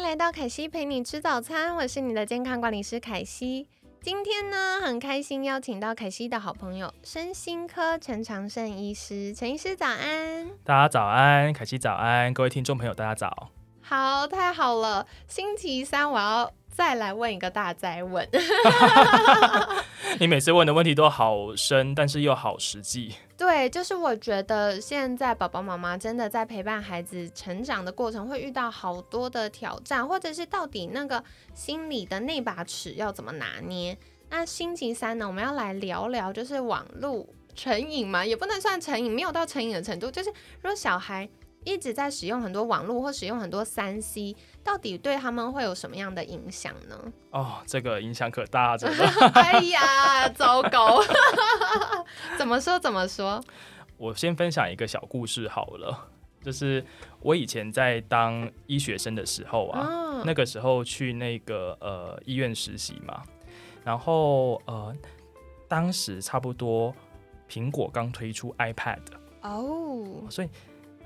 迎来到凯西陪你吃早餐，我是你的健康管理师凯西。今天呢，很开心邀请到凯西的好朋友身心科陈长胜医师，陈医师早安，大家早安，凯西早安，各位听众朋友大家早，好，太好了，星期三我要。再来问一个大灾问，你每次问的问题都好深，但是又好实际。对，就是我觉得现在宝宝妈妈真的在陪伴孩子成长的过程，会遇到好多的挑战，或者是到底那个心里的那把尺要怎么拿捏？那星期三呢，我们要来聊聊，就是网络成瘾嘛，也不能算成瘾，没有到成瘾的程度，就是如果小孩。一直在使用很多网络或使用很多三 C，到底对他们会有什么样的影响呢？哦，这个影响可大着呢。哎呀，糟糕！怎么说怎么说？我先分享一个小故事好了，就是我以前在当医学生的时候啊，那个时候去那个呃医院实习嘛，然后呃当时差不多苹果刚推出 iPad 哦，所以。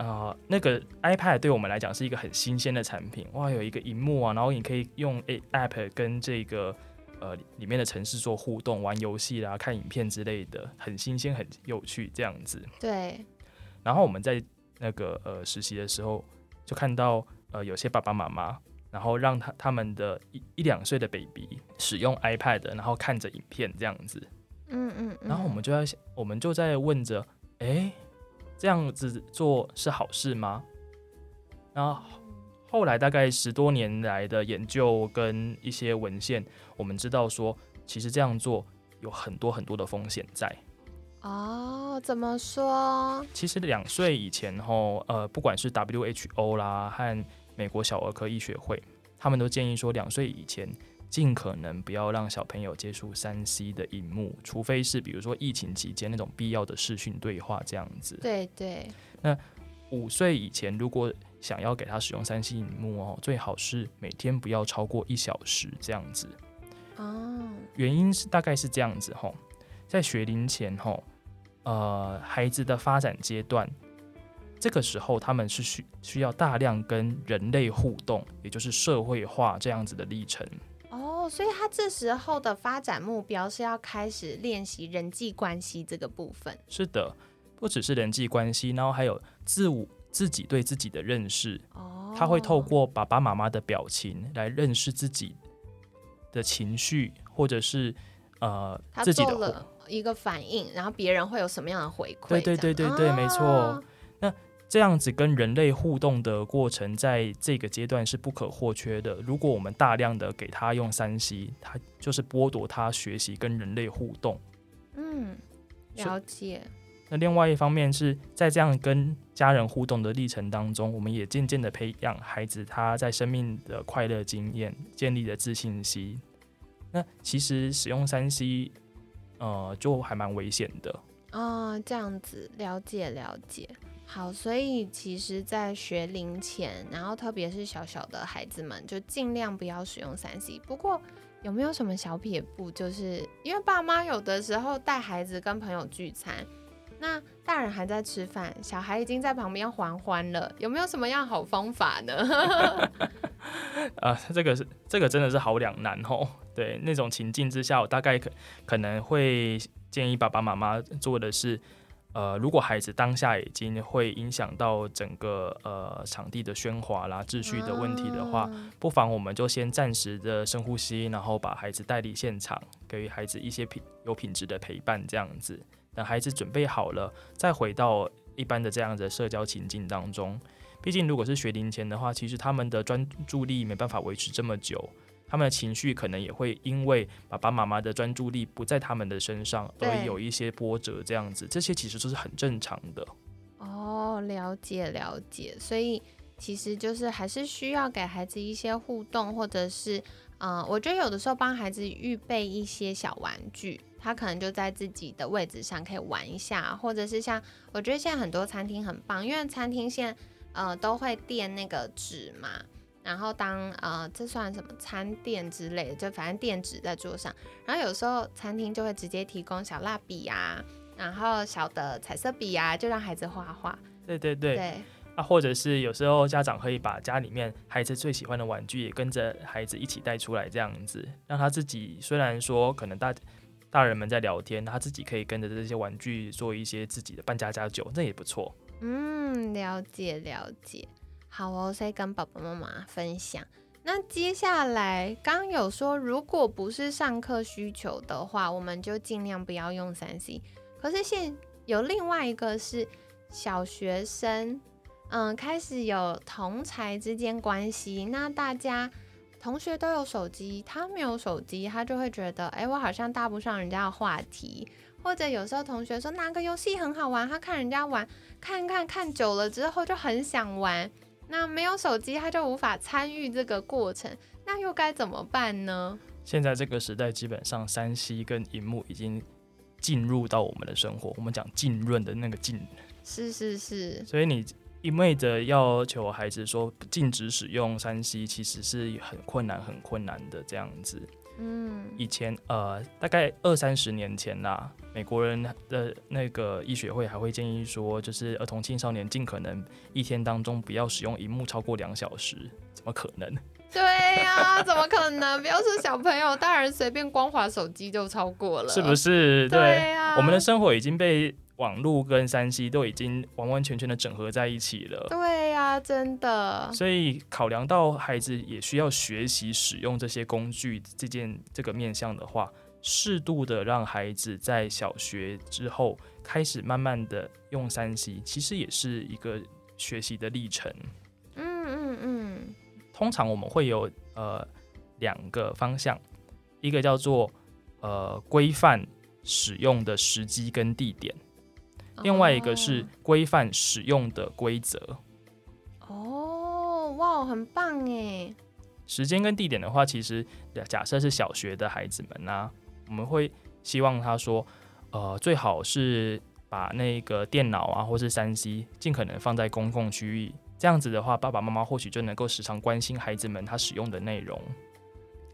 呃，那个 iPad 对我们来讲是一个很新鲜的产品，哇，有一个荧幕啊，然后你可以用 A App 跟这个呃里面的城市做互动、玩游戏啦、看影片之类的，很新鲜、很有趣这样子。对。然后我们在那个呃实习的时候，就看到呃有些爸爸妈妈，然后让他他们的一一两岁的 baby 使用 iPad，然后看着影片这样子。嗯嗯。然后我们就在想，我们就在问着，哎。这样子做是好事吗？然后后来大概十多年来的研究跟一些文献，我们知道说，其实这样做有很多很多的风险在。哦，怎么说？其实两岁以前后，呃，不管是 WHO 啦和美国小儿科医学会，他们都建议说，两岁以前。尽可能不要让小朋友接触三 C 的荧幕，除非是比如说疫情期间那种必要的视讯对话这样子。对对。那五岁以前，如果想要给他使用三 C 荧幕哦，最好是每天不要超过一小时这样子。哦。原因是大概是这样子哦，在学龄前哦，呃，孩子的发展阶段，这个时候他们是需需要大量跟人类互动，也就是社会化这样子的历程。所以他这时候的发展目标是要开始练习人际关系这个部分。是的，不只是人际关系，然后还有自我自己对自己的认识。哦，他会透过爸爸妈妈的表情来认识自己的情绪，或者是呃自己的一个反应，然后别人会有什么样的回馈？对对对对对，没错。那。这样子跟人类互动的过程，在这个阶段是不可或缺的。如果我们大量的给他用三 C，他就是剥夺他学习跟人类互动。嗯，了解。那另外一方面是在这样跟家人互动的历程当中，我们也渐渐的培养孩子他在生命的快乐经验，建立了自信心。那其实使用三 C，呃，就还蛮危险的。哦，这样子，了解了解。好，所以其实，在学龄前，然后特别是小小的孩子们，就尽量不要使用三 C。不过，有没有什么小撇步？就是因为爸妈有的时候带孩子跟朋友聚餐，那大人还在吃饭，小孩已经在旁边还欢了，有没有什么样好方法呢？啊，这个是这个真的是好两难哦。对，那种情境之下，我大概可可能会建议爸爸妈妈做的是。呃，如果孩子当下已经会影响到整个呃场地的喧哗啦、秩序的问题的话，不妨我们就先暂时的深呼吸，然后把孩子带离现场，给予孩子一些品有品质的陪伴，这样子。等孩子准备好了，再回到一般的这样的社交情境当中。毕竟，如果是学龄前的话，其实他们的专注力没办法维持这么久。他们的情绪可能也会因为爸爸妈妈的专注力不在他们的身上而有一些波折，这样子，这些其实都是很正常的。哦，了解了解。所以其实就是还是需要给孩子一些互动，或者是，嗯，我觉得有的时候帮孩子预备一些小玩具，他可能就在自己的位置上可以玩一下，或者是像我觉得现在很多餐厅很棒，因为餐厅现在呃都会垫那个纸嘛，然后当呃这算什么餐垫之类的，就反正垫纸在桌上，然后有时候餐厅就会直接提供小蜡笔啊，然后小的彩色笔啊，就让孩子画画。对对对。对。啊，或者是有时候家长可以把家里面孩子最喜欢的玩具也跟着孩子一起带出来，这样子让他自己虽然说可能大大人们在聊天，他自己可以跟着这些玩具做一些自己的扮家家酒，那也不错。嗯，了解了解。好哦，所以跟爸爸妈妈分享。那接下来刚有说，如果不是上课需求的话，我们就尽量不要用三 C。可是现有另外一个是小学生。嗯，开始有同才之间关系，那大家同学都有手机，他没有手机，他就会觉得，哎，我好像搭不上人家的话题。或者有时候同学说哪个游戏很好玩，他看人家玩，看看看久了之后就很想玩。那没有手机，他就无法参与这个过程，那又该怎么办呢？现在这个时代，基本上山西跟荧幕已经进入到我们的生活。我们讲浸润的那个浸，是是是。所以你。一味的要求孩子说禁止使用三 C，其实是很困难、很困难的这样子。嗯，以前呃，大概二三十年前啦，美国人的那个医学会还会建议说，就是儿童青少年尽可能一天当中不要使用荧幕超过两小时。怎么可能？对呀，怎么可能？不要说小朋友，大人随便光滑手机就超过了，是不是？对呀，我们的生活已经被。网络跟山西都已经完完全全的整合在一起了。对呀，真的。所以考量到孩子也需要学习使用这些工具这件这个面向的话，适度的让孩子在小学之后开始慢慢的用三 C，，其实也是一个学习的历程。嗯嗯嗯。通常我们会有呃两个方向，一个叫做呃规范使用的时机跟地点。另外一个是规范使用的规则。哦，哇，很棒哎！时间跟地点的话，其实假设是小学的孩子们呢，我们会希望他说，呃，最好是把那个电脑啊，或是三 C 尽可能放在公共区域。这样子的话，爸爸妈妈或许就能够时常关心孩子们他使用的内容，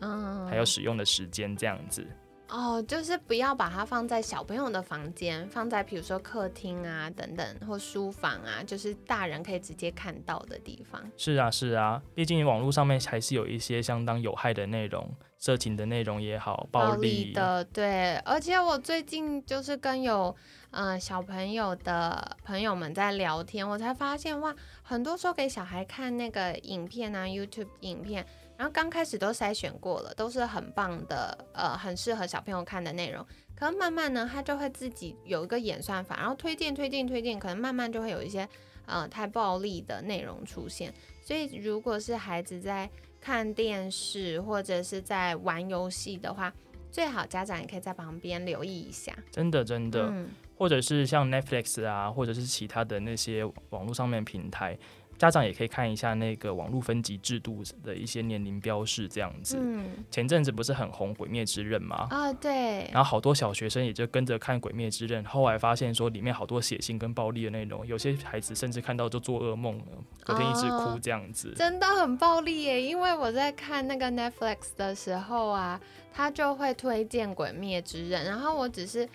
嗯，还有使用的时间这样子。哦，就是不要把它放在小朋友的房间，放在比如说客厅啊等等，或书房啊，就是大人可以直接看到的地方。是啊，是啊，毕竟网络上面还是有一些相当有害的内容，色情的内容也好，暴力的。对，而且我最近就是跟有嗯小朋友的朋友们在聊天，我才发现哇，很多时候给小孩看那个影片啊，YouTube 影片。然后刚开始都筛选过了，都是很棒的，呃，很适合小朋友看的内容。可能慢慢呢，他就会自己有一个演算法，然后推荐、推荐、推荐，可能慢慢就会有一些呃太暴力的内容出现。所以如果是孩子在看电视或者是在玩游戏的话，最好家长也可以在旁边留意一下。真的，真的，或者是像 Netflix 啊，或者是其他的那些网络上面平台。家长也可以看一下那个网络分级制度的一些年龄标示，这样子。嗯。前阵子不是很红《鬼灭之刃》吗？啊，对。然后好多小学生也就跟着看《鬼灭之刃》，后来发现说里面好多血腥跟暴力的内容，有些孩子甚至看到就做噩梦了，隔天一直哭这样子。真的很暴力耶！因为我在看那个 Netflix 的时候啊，他就会推荐《鬼灭之刃》，然后我只是。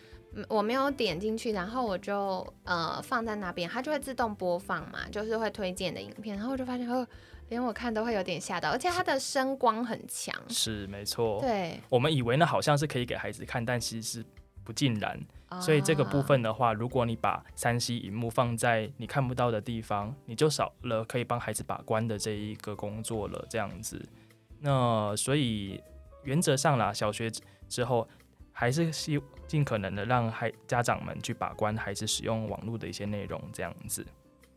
我没有点进去，然后我就呃放在那边，它就会自动播放嘛，就是会推荐的影片，然后我就发现，哦，连我看都会有点吓到，而且它的声光很强，是没错，对，我们以为呢好像是可以给孩子看，但其实不尽然，所以这个部分的话，如果你把三 C 荧幕放在你看不到的地方，你就少了可以帮孩子把关的这一个工作了，这样子，那所以原则上啦，小学之后。还是希尽可能的让孩家长们去把关孩子使用网络的一些内容，这样子。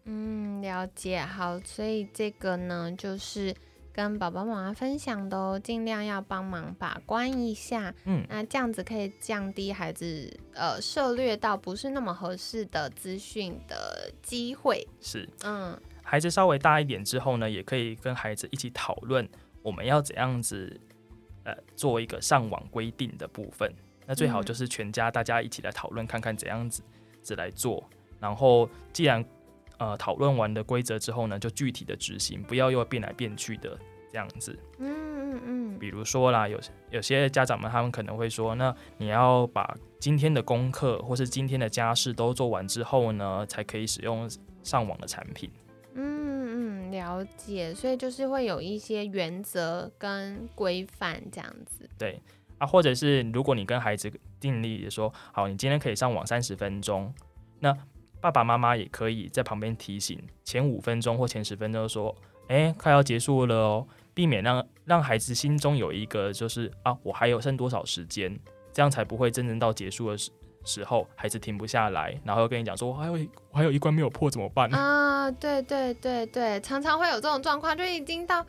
嗯，了解。好，所以这个呢，就是跟宝宝妈妈分享的哦，尽量要帮忙把关一下。嗯，那这样子可以降低孩子呃涉略到不是那么合适的资讯的机会。是，嗯。孩子稍微大一点之后呢，也可以跟孩子一起讨论我们要怎样子，呃，做一个上网规定的部分。那最好就是全家大家一起来讨论，看看怎样子子来做。然后既然呃讨论完的规则之后呢，就具体的执行，不要又变来变去的这样子。嗯嗯嗯。比如说啦，有有些家长们他们可能会说，那你要把今天的功课或是今天的家事都做完之后呢，才可以使用上网的产品。嗯嗯，了解。所以就是会有一些原则跟规范这样子。对。啊，或者是如果你跟孩子订立说好，你今天可以上网三十分钟，那爸爸妈妈也可以在旁边提醒，前五分钟或前十分钟说，哎，快要结束了哦，避免让让孩子心中有一个就是啊，我还有剩多少时间，这样才不会真正到结束的时时候，孩子停不下来，然后又跟你讲说，我还有我还有一关没有破怎么办？啊，对对对对，常常会有这种状况，就已经到。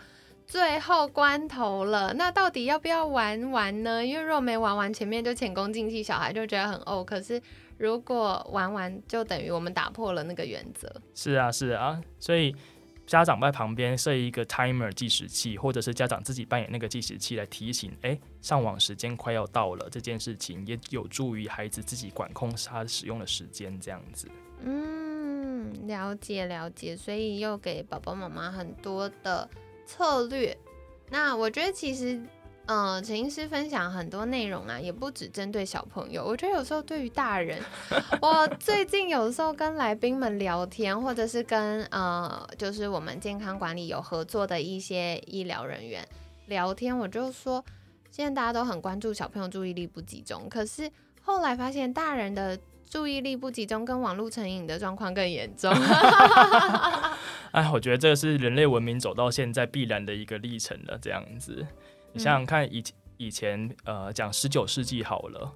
最后关头了，那到底要不要玩完呢？因为如果没玩完，前面就前功尽弃，小孩就觉得很哦。可是如果玩完，就等于我们打破了那个原则。是啊，是啊，所以家长在旁边设一个 timer 计时器，或者是家长自己扮演那个计时器来提醒，哎，上网时间快要到了，这件事情也有助于孩子自己管控他使用的时间，这样子。嗯，了解了解，所以又给宝宝妈妈很多的。策略，那我觉得其实，嗯，陈医师分享很多内容啊，也不只针对小朋友。我觉得有时候对于大人，我最近有时候跟来宾们聊天，或者是跟呃，就是我们健康管理有合作的一些医疗人员聊天，我就说，现在大家都很关注小朋友注意力不集中，可是后来发现大人的。注意力不集中跟网络成瘾的状况更严重。哎，我觉得这个是人类文明走到现在必然的一个历程了。这样子，你想想看，以以前呃讲十九世纪好了，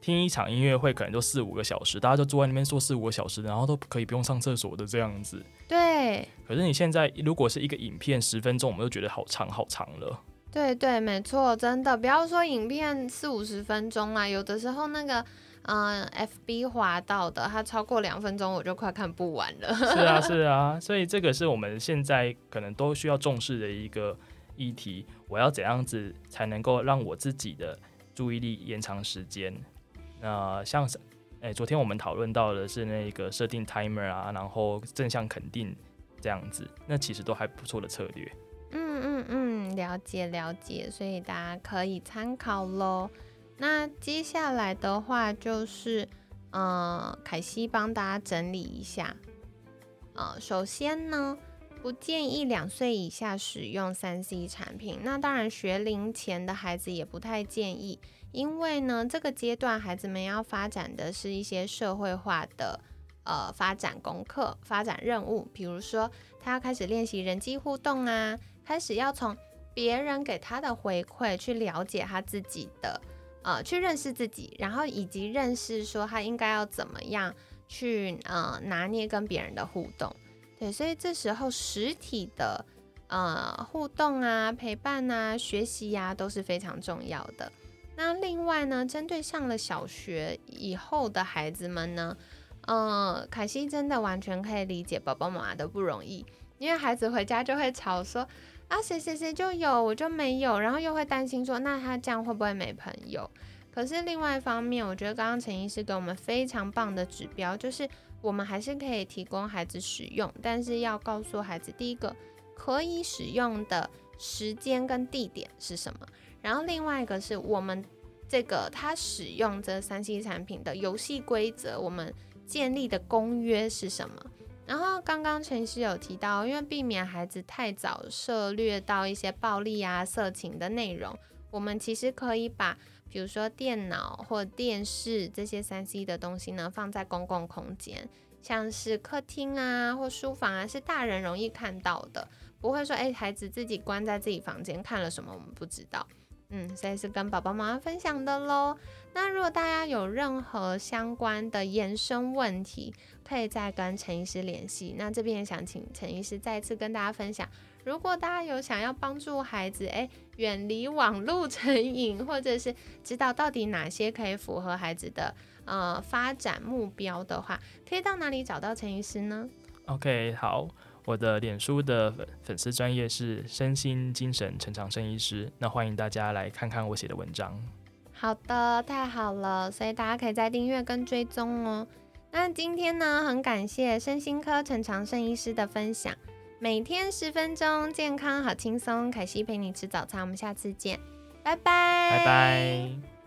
听一场音乐会可能就四五个小时，大家就坐在那边坐四五个小时，然后都可以不用上厕所的这样子。对。可是你现在如果是一个影片十分钟，我们都觉得好长好长了。对对，没错，真的不要说影片四五十分钟啦，有的时候那个。嗯，FB 滑到的，它超过两分钟我就快看不完了。是啊，是啊，所以这个是我们现在可能都需要重视的一个议题。我要怎样子才能够让我自己的注意力延长时间？那像是，哎，昨天我们讨论到的是那个设定 timer 啊，然后正向肯定这样子，那其实都还不错的策略。嗯嗯嗯，了解了解，所以大家可以参考喽。那接下来的话就是，呃，凯西帮大家整理一下。呃，首先呢，不建议两岁以下使用三 C 产品。那当然，学龄前的孩子也不太建议，因为呢，这个阶段孩子们要发展的是一些社会化的呃发展功课、发展任务，比如说他要开始练习人际互动啊，开始要从别人给他的回馈去了解他自己的。呃，去认识自己，然后以及认识说他应该要怎么样去呃拿捏跟别人的互动，对，所以这时候实体的呃互动啊、陪伴啊、学习呀都是非常重要的。那另外呢，针对上了小学以后的孩子们呢，呃，凯西真的完全可以理解宝宝妈妈的不容易，因为孩子回家就会吵说。啊，谁谁谁就有，我就没有，然后又会担心说，那他这样会不会没朋友？可是另外一方面，我觉得刚刚陈医师给我们非常棒的指标，就是我们还是可以提供孩子使用，但是要告诉孩子，第一个可以使用的时间跟地点是什么，然后另外一个是我们这个他使用这三 C 产品的游戏规则，我们建立的公约是什么？然后刚刚陈曦有提到，因为避免孩子太早涉略到一些暴力啊、色情的内容，我们其实可以把，比如说电脑或电视这些三 C 的东西呢，放在公共空间，像是客厅啊或书房啊，是大人容易看到的，不会说，哎，孩子自己关在自己房间看了什么，我们不知道。嗯，所以是跟宝宝妈妈分享的喽。那如果大家有任何相关的延伸问题，可以再跟陈医师联系。那这边也想请陈医师再次跟大家分享，如果大家有想要帮助孩子，诶远离网络成瘾，或者是知道到底哪些可以符合孩子的呃发展目标的话，可以到哪里找到陈医师呢？OK，好。我的脸书的粉粉丝专业是身心精神陈长生医师，那欢迎大家来看看我写的文章。好的，太好了，所以大家可以在订阅跟追踪哦。那今天呢，很感谢身心科陈长胜医师的分享。每天十分钟，健康好轻松。凯西陪你吃早餐，我们下次见，拜拜，拜拜。